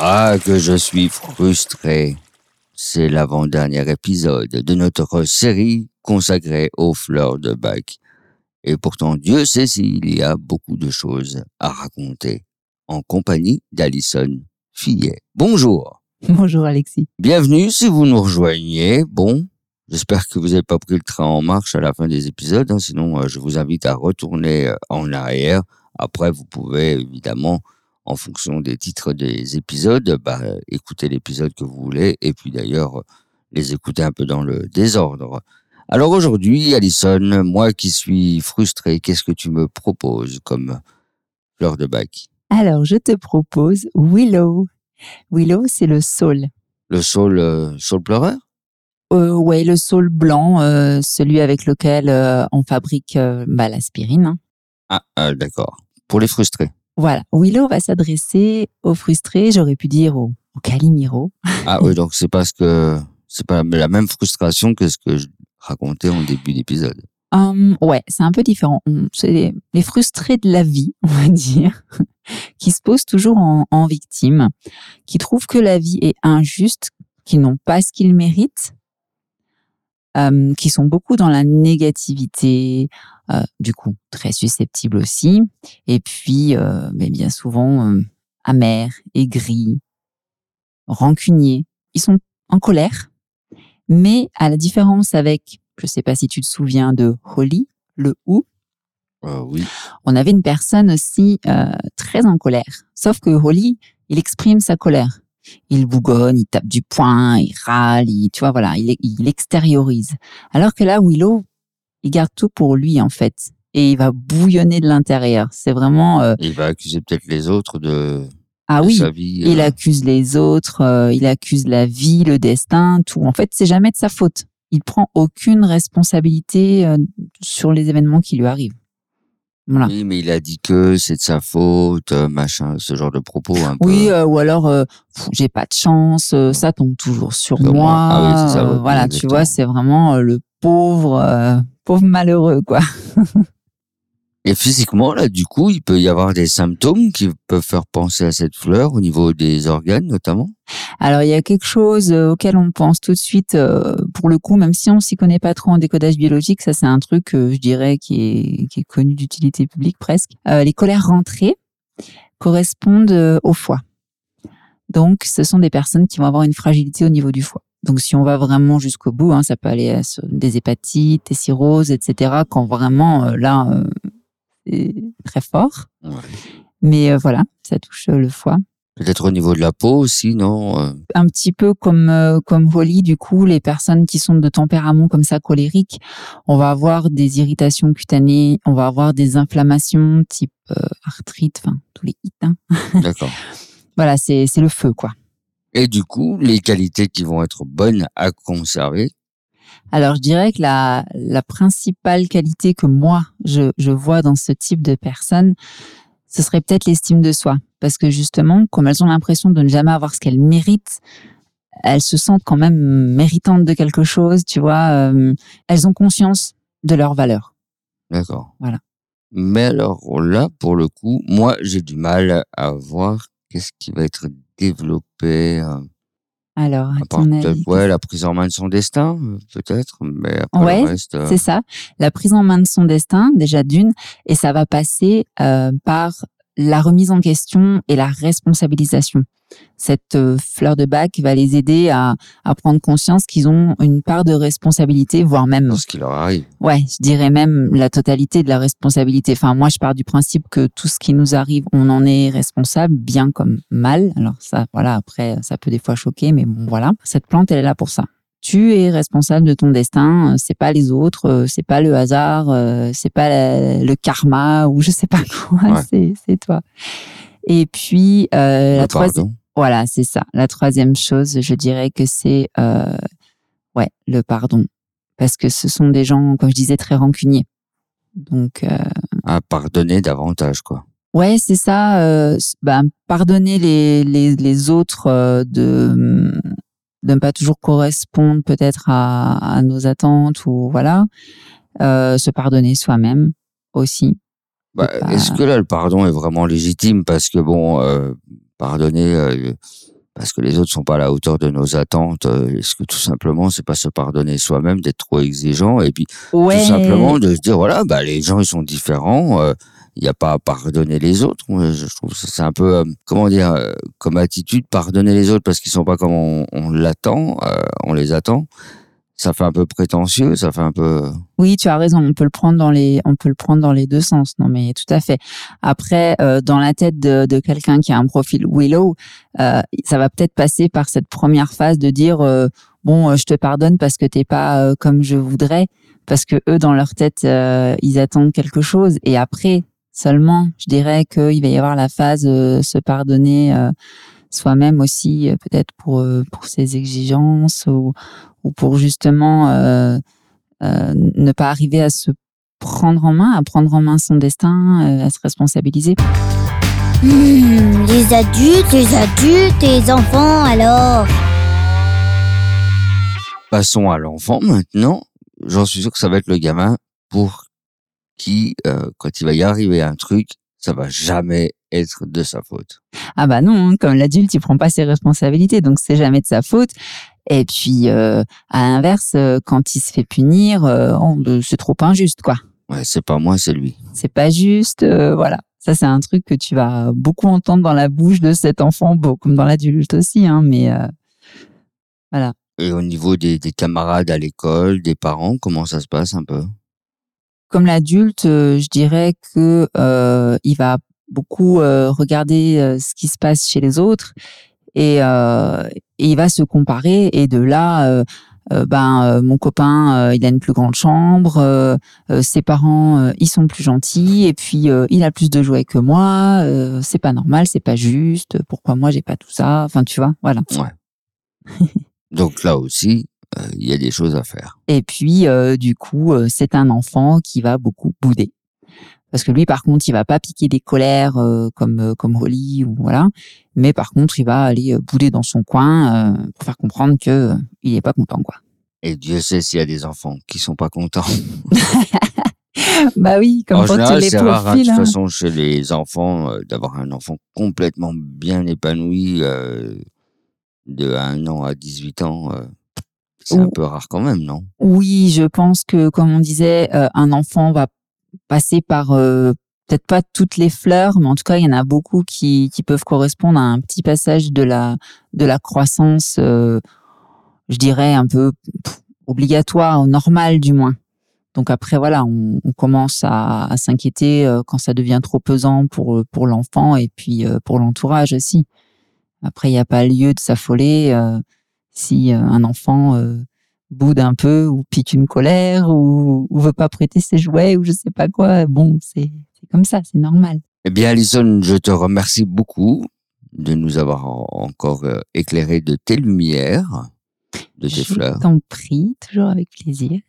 Ah, que je suis frustré. C'est l'avant-dernier épisode de notre série consacrée aux fleurs de bac. Et pourtant, Dieu sait s'il y a beaucoup de choses à raconter. En compagnie d'Alison Fillet. Bonjour. Bonjour Alexis. Bienvenue si vous nous rejoignez. Bon, j'espère que vous n'avez pas pris le train en marche à la fin des épisodes. hein, sinon, euh, je vous invite à retourner euh, en arrière. Après, vous pouvez évidemment en fonction des titres des épisodes, bah, écoutez l'épisode que vous voulez et puis d'ailleurs les écouter un peu dans le désordre. Alors aujourd'hui, Alison, moi qui suis frustré, qu'est-ce que tu me proposes comme fleur de bac? Alors, je te propose Willow. Willow, c'est le saule. Le saule, euh, saule pleureur? Euh, ouais, le saule blanc, euh, celui avec lequel on fabrique bah, l'aspirine. hein. Ah, d'accord. Pour les frustrés. Voilà, Willow va s'adresser aux frustrés, j'aurais pu dire aux, aux Calimiro. Ah oui, donc c'est parce que c'est pas la même frustration que ce que je racontais en début d'épisode. Hum, ouais, c'est un peu différent. On- C'est les, les frustrés de la vie, on va dire, qui se posent toujours en, en victime, qui trouvent que la vie est injuste, qui n'ont pas ce qu'ils méritent, hum, qui sont beaucoup dans la négativité, euh, du coup très susceptibles aussi, et puis euh, mais bien souvent euh, amers, aigris, rancuniers. Ils sont en colère, mais à la différence avec, je sais pas si tu te souviens de Holly, le ou, Euh, oui. on avait une personne aussi euh, très en colère. Sauf que Holly, il exprime sa colère. Il bougonne, il tape du poing, il râle, il, tu vois, voilà, il, il extériorise. Alors que là, Willow, il garde tout pour lui, en fait. Et il va bouillonner de l'intérieur. C'est vraiment... euh, Il va accuser peut-être les autres de, ah de oui, sa vie. il euh, accuse les autres, euh, il accuse la vie, le destin, tout. En fait, c'est jamais de sa faute. Il prend aucune responsabilité euh, sur les événements qui lui arrivent. Voilà. Oui, mais il a dit que c'est de sa faute, euh, machin, ce genre de propos un peu. Oui, euh, ou alors euh, j'ai pas de chance, euh, ça tombe toujours sur moi. moi. Ah oui, ça, voilà, tu vois, c'est vraiment le pauvre, pauvre malheureux, quoi. Et physiquement, là, du coup, il peut y avoir des symptômes qui peuvent faire penser à cette fleur au niveau des organes, notamment? Alors il y a quelque chose euh, auquel on pense tout de suite, euh, pour le coup, même si on s'y connaît pas trop en décodage biologique, ça c'est un truc, je dirais, qui est, connu d'utilité publique presque. Euh, les colères rentrées correspondent au foie. Donc ce sont des personnes qui vont avoir une fragilité au niveau du foie. Donc si on va vraiment jusqu'au bout, hein, ça peut aller à des hépatites, des cirrhoses, etc. Quand vraiment là, c'est très fort. Ouais. Mais euh, voilà, ça touche euh, le foie. Peut-être au niveau de la peau aussi, non euh, un petit peu comme euh, comme Holly, du coup, les personnes qui sont de tempérament comme ça colérique, on va avoir des irritations cutanées, on va avoir des inflammations type euh, arthrite, enfin tous les hits. hein. D'accord. Voilà, c'est c'est le feu quoi. Et du coup, les qualités qui vont être bonnes à conserver. Alors je dirais que la la principale qualité que moi je je vois dans ce type de personnes, ce serait peut-être l'estime de soi, parce que justement, comme elles ont l'impression de ne jamais avoir ce qu'elles méritent, elles se sentent quand même méritantes de quelque chose, tu vois. euh, elles ont conscience de leur valeur. D'accord. Voilà. Mais alors là, pour le coup, moi, j'ai du mal à voir qu'est-ce qui va être développé. euh, Alors, à à part ton peut-être, avis, ouais, la prise en main de son destin, peut-être. Mais après Ouais, le reste. euh, c'est ça, la prise en main de son destin, déjà d'une, et ça va passer euh, par la remise en question et la responsabilisation. Cette euh, fleur de bac va les aider à, à prendre conscience qu'ils ont une part de responsabilité, voire même dans ce qui leur arrive. Ouais, je dirais même la totalité de la responsabilité. Enfin, moi, je pars du principe que tout ce qui nous arrive, on en est responsable, bien comme mal. Alors ça, voilà, après, ça peut des fois choquer, mais bon, voilà. Cette plante, elle est là pour ça. Tu es responsable de ton destin. C'est pas les autres, c'est pas le hasard, c'est pas le karma ou je sais pas quoi. C'est c'est toi. Et puis la troisième. Voilà, c'est ça. La troisième chose, je dirais que c'est ouais le pardon, parce que ce sont des gens, comme je disais, très rancuniers. Donc à pardonner davantage, quoi. Ouais, c'est ça. Euh, bah, pardonner les, les, les autres euh, de de ne pas toujours correspondre peut-être à, à, nos attentes ou voilà. Euh, se pardonner soi-même aussi. Bah, Est-ce que là le pardon est vraiment légitime parce que bon, euh, pardonner euh, parce que les autres sont pas à la hauteur de nos attentes. Est-ce que tout simplement c'est pas se pardonner soi-même d'être trop exigeant et puis tout simplement de se dire voilà bah les gens ils sont différents il n'y a pas à pardonner les autres. Je trouve que c'est un peu, euh, comment dire, euh, comme attitude, pardonner les autres parce qu'ils sont pas comme on, l'attend, euh, on les attend. Ça fait un peu prétentieux, ça fait un peu. Oui, tu as raison. On peut le prendre dans les, on peut le prendre dans les deux sens. Non, mais tout à fait. Après, dans la tête de, de quelqu'un qui a un profil Willow, ça va peut-être passer par cette première phase de dire, bon, je te pardonne parce que t'es pas comme je voudrais, parce que eux, dans leur tête, ils attendent quelque chose. Et après, Seulement, je dirais qu'il va y avoir la phase euh, se pardonner euh, soi-même aussi, euh, peut-être pour pour ses exigences ou, ou pour justement ne pas arriver à se prendre en main, à prendre en main son destin, à se responsabiliser. Hmm, les adultes, les adultes les enfants alors? Passons à l'enfant maintenant. J'en suis sûr que ça va être le gamin pour qui, euh, quand il va y arriver un truc, ça va jamais être de sa faute. Ah bah non, hein, comme l'adulte, il prend pas ses responsabilités, donc c'est jamais de sa faute. Et puis, euh, à l'inverse, euh, quand il se fait punir, c'est trop injuste, quoi. Ouais, c'est pas moi, c'est lui. C'est pas juste, voilà. Ça, c'est un truc que tu vas beaucoup entendre dans la bouche de cet enfant, comme dans l'adulte aussi, hein, mais voilà. Et au niveau des, des camarades à l'école, des parents, comment ça se passe un peu? Comme l'adulte, euh, je dirais que euh, il va beaucoup euh, regarder ce qui se passe chez les autres et, il va se comparer et de là ben mon copain il a une plus grande chambre ses parents ils sont plus gentils et puis il a plus de jouets que moi c'est pas normal c'est pas juste pourquoi moi j'ai pas tout ça enfin tu vois voilà ouais. donc là aussi euh, il y a des choses à faire. Et puis, euh, du coup, euh, c'est un enfant qui va beaucoup bouder. Parce que lui, par contre, il va pas piquer des colères comme comme Holly ou voilà, mais par contre, il va aller bouder dans son coin pour faire comprendre que il est pas content, quoi. Et Dieu sait s'il y a des enfants qui sont pas contents. bah oui, comme en général, c'est rare, hein, de toute hein. façon, chez les enfants, d'avoir un enfant complètement bien épanoui de 1 an à 18 ans. C'est un peu rare quand même, non? Oui, je pense que, comme on disait, euh, un enfant va passer par euh, peut-être pas toutes les fleurs, mais en tout cas, il y en a beaucoup qui, qui peuvent correspondre à un petit passage de la de la croissance, euh, je dirais un peu obligatoire, normal du moins. Donc après, voilà, on, on commence à, à s'inquiéter quand ça devient trop pesant pour pour l'enfant et puis pour l'entourage aussi. Après, il n'y a pas lieu de s'affoler si euh, un enfant euh, boude un peu ou pique une colère ou, ou veut pas prêter ses jouets ou je sais pas quoi, bon, c'est comme ça, c'est normal. Eh bien, Alison, je te remercie beaucoup de nous avoir encore euh, éclairé de tes lumières, de tes fleurs. Je t'en prie, toujours avec plaisir.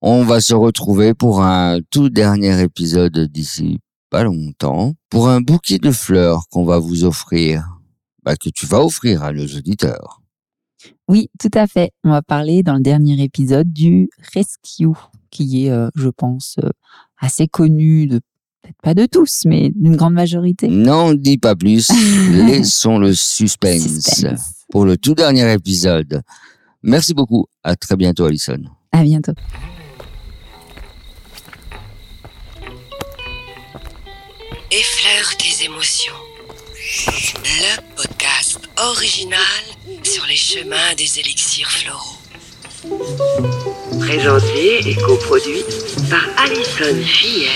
On va se retrouver pour un tout dernier épisode d'ici pas longtemps, pour un bouquet de fleurs qu'on va vous offrir, bah, que tu vas offrir à nos auditeurs. Oui, tout à fait. On va parler dans le dernier épisode du Rescue, qui est, euh, je pense, euh, assez connu de peut-être pas de tous, mais d'une grande majorité. Non, dis pas plus. Laissons le suspense, pour le tout dernier épisode. Merci beaucoup. À très bientôt, Alison. À bientôt. Effleure tes émotions. Le podcast original sur les chemins des élixirs floraux. Présenté et coproduit par Alison Fillet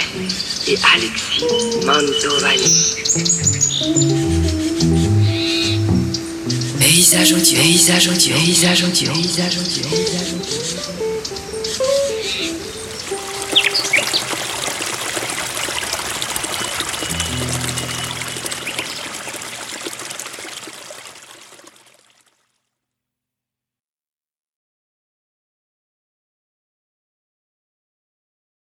et Alexis Mantovani. Paysage audio, paysage audio, paysage audio, paysage audio, paysage.